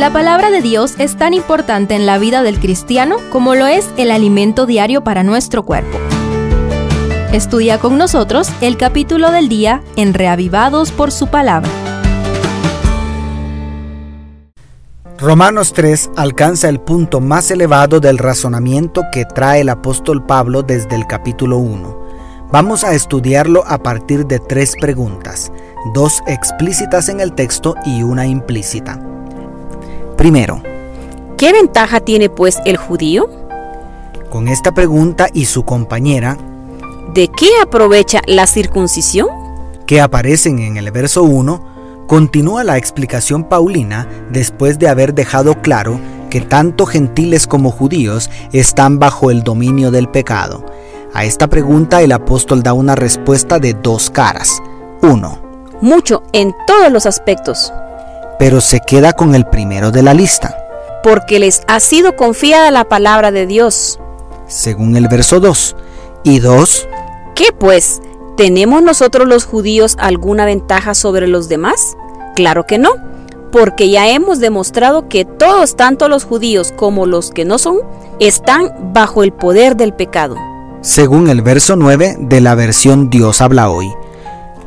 La palabra de Dios es tan importante en la vida del cristiano como lo es el alimento diario para nuestro cuerpo. Estudia con nosotros el capítulo del día en Reavivados por su palabra. Romanos 3 alcanza el punto más elevado del razonamiento que trae el apóstol Pablo desde el capítulo 1. Vamos a estudiarlo a partir de tres preguntas, dos explícitas en el texto y una implícita. Primero, ¿qué ventaja tiene pues el judío? Con esta pregunta y su compañera, ¿de qué aprovecha la circuncisión? Que aparecen en el verso 1, continúa la explicación paulina después de haber dejado claro que tanto gentiles como judíos están bajo el dominio del pecado a esta pregunta el apóstol da una respuesta de dos caras. Uno, mucho en todos los aspectos. Pero se queda con el primero de la lista. Porque les ha sido confiada la palabra de Dios. Según el verso 2. Y dos, ¿qué pues? ¿Tenemos nosotros los judíos alguna ventaja sobre los demás? Claro que no, porque ya hemos demostrado que todos, tanto los judíos como los que no son, están bajo el poder del pecado según el verso 9 de la versión Dios habla hoy.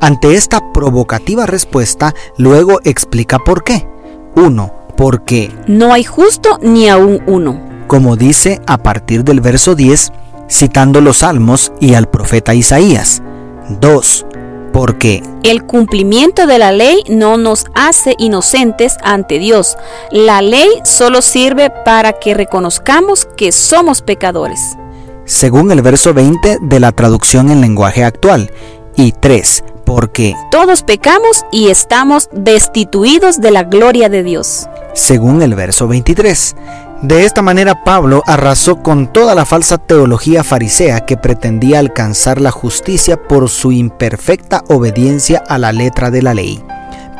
Ante esta provocativa respuesta, luego explica por qué. 1. Porque no hay justo ni aún uno. Como dice a partir del verso 10, citando los salmos y al profeta Isaías. 2. Porque el cumplimiento de la ley no nos hace inocentes ante Dios. La ley solo sirve para que reconozcamos que somos pecadores según el verso 20 de la traducción en lenguaje actual, y 3, porque todos pecamos y estamos destituidos de la gloria de Dios. Según el verso 23. De esta manera Pablo arrasó con toda la falsa teología farisea que pretendía alcanzar la justicia por su imperfecta obediencia a la letra de la ley.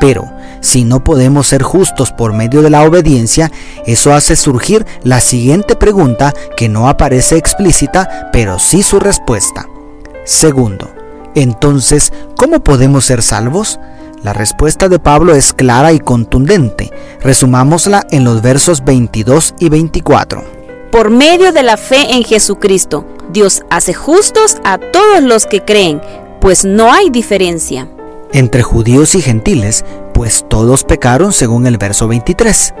Pero si no podemos ser justos por medio de la obediencia, eso hace surgir la siguiente pregunta que no aparece explícita, pero sí su respuesta. Segundo, entonces, ¿cómo podemos ser salvos? La respuesta de Pablo es clara y contundente. Resumámosla en los versos 22 y 24. Por medio de la fe en Jesucristo, Dios hace justos a todos los que creen, pues no hay diferencia entre judíos y gentiles, pues todos pecaron según el verso 23.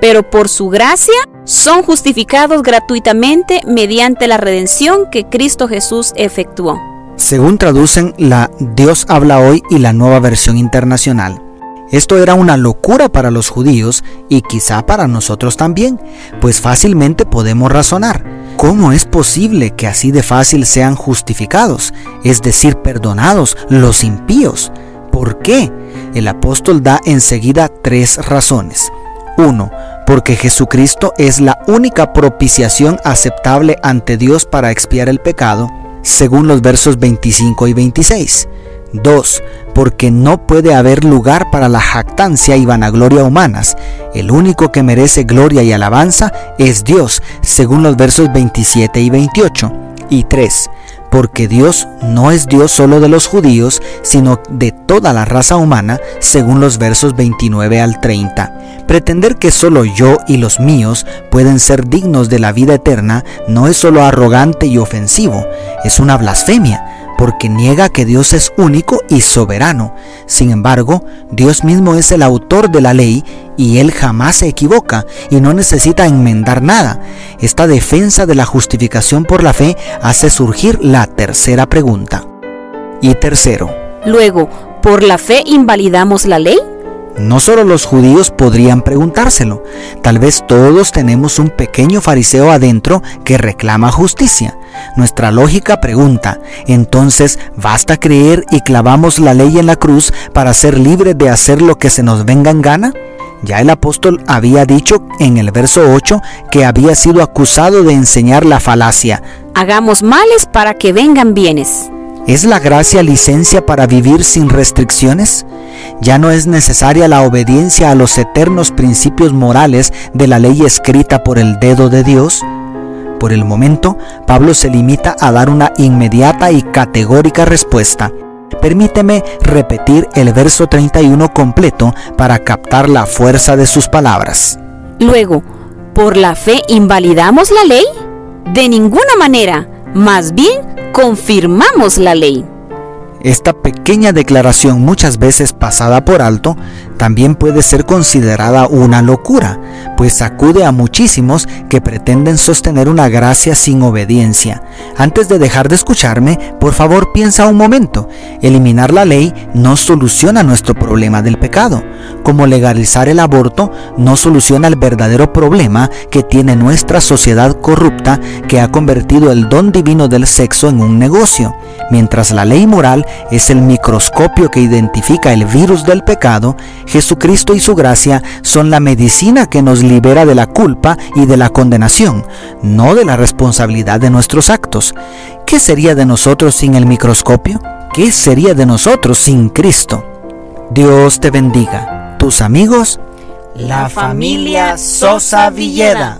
Pero por su gracia son justificados gratuitamente mediante la redención que Cristo Jesús efectuó. Según traducen la Dios habla hoy y la nueva versión internacional. Esto era una locura para los judíos y quizá para nosotros también, pues fácilmente podemos razonar. ¿Cómo es posible que así de fácil sean justificados, es decir, perdonados los impíos? ¿Por qué? El apóstol da enseguida tres razones. Uno, porque Jesucristo es la única propiciación aceptable ante Dios para expiar el pecado, según los versos 25 y 26. 2. Porque no puede haber lugar para la jactancia y vanagloria humanas. El único que merece gloria y alabanza es Dios, según los versos 27 y 28. Y 3 porque Dios no es Dios solo de los judíos, sino de toda la raza humana, según los versos 29 al 30. Pretender que solo yo y los míos pueden ser dignos de la vida eterna no es solo arrogante y ofensivo, es una blasfemia porque niega que Dios es único y soberano. Sin embargo, Dios mismo es el autor de la ley y Él jamás se equivoca y no necesita enmendar nada. Esta defensa de la justificación por la fe hace surgir la tercera pregunta. Y tercero. Luego, ¿por la fe invalidamos la ley? No solo los judíos podrían preguntárselo, tal vez todos tenemos un pequeño fariseo adentro que reclama justicia. Nuestra lógica pregunta, entonces, ¿basta creer y clavamos la ley en la cruz para ser libres de hacer lo que se nos venga en gana? Ya el apóstol había dicho en el verso 8 que había sido acusado de enseñar la falacia. Hagamos males para que vengan bienes. ¿Es la gracia licencia para vivir sin restricciones? Ya no es necesaria la obediencia a los eternos principios morales de la ley escrita por el dedo de Dios. Por el momento, Pablo se limita a dar una inmediata y categórica respuesta. Permíteme repetir el verso 31 completo para captar la fuerza de sus palabras. Luego, ¿por la fe invalidamos la ley? De ninguna manera, más bien confirmamos la ley. Esta pequeña declaración muchas veces pasada por alto también puede ser considerada una locura, pues sacude a muchísimos que pretenden sostener una gracia sin obediencia. Antes de dejar de escucharme, por favor piensa un momento. Eliminar la ley no soluciona nuestro problema del pecado, como legalizar el aborto no soluciona el verdadero problema que tiene nuestra sociedad corrupta que ha convertido el don divino del sexo en un negocio. Mientras la ley moral es el microscopio que identifica el virus del pecado, Jesucristo y su gracia son la medicina que nos libera de la culpa y de la condenación, no de la responsabilidad de nuestros actos. ¿Qué sería de nosotros sin el microscopio? ¿Qué sería de nosotros sin Cristo? Dios te bendiga. Tus amigos, la familia Sosa Villeda.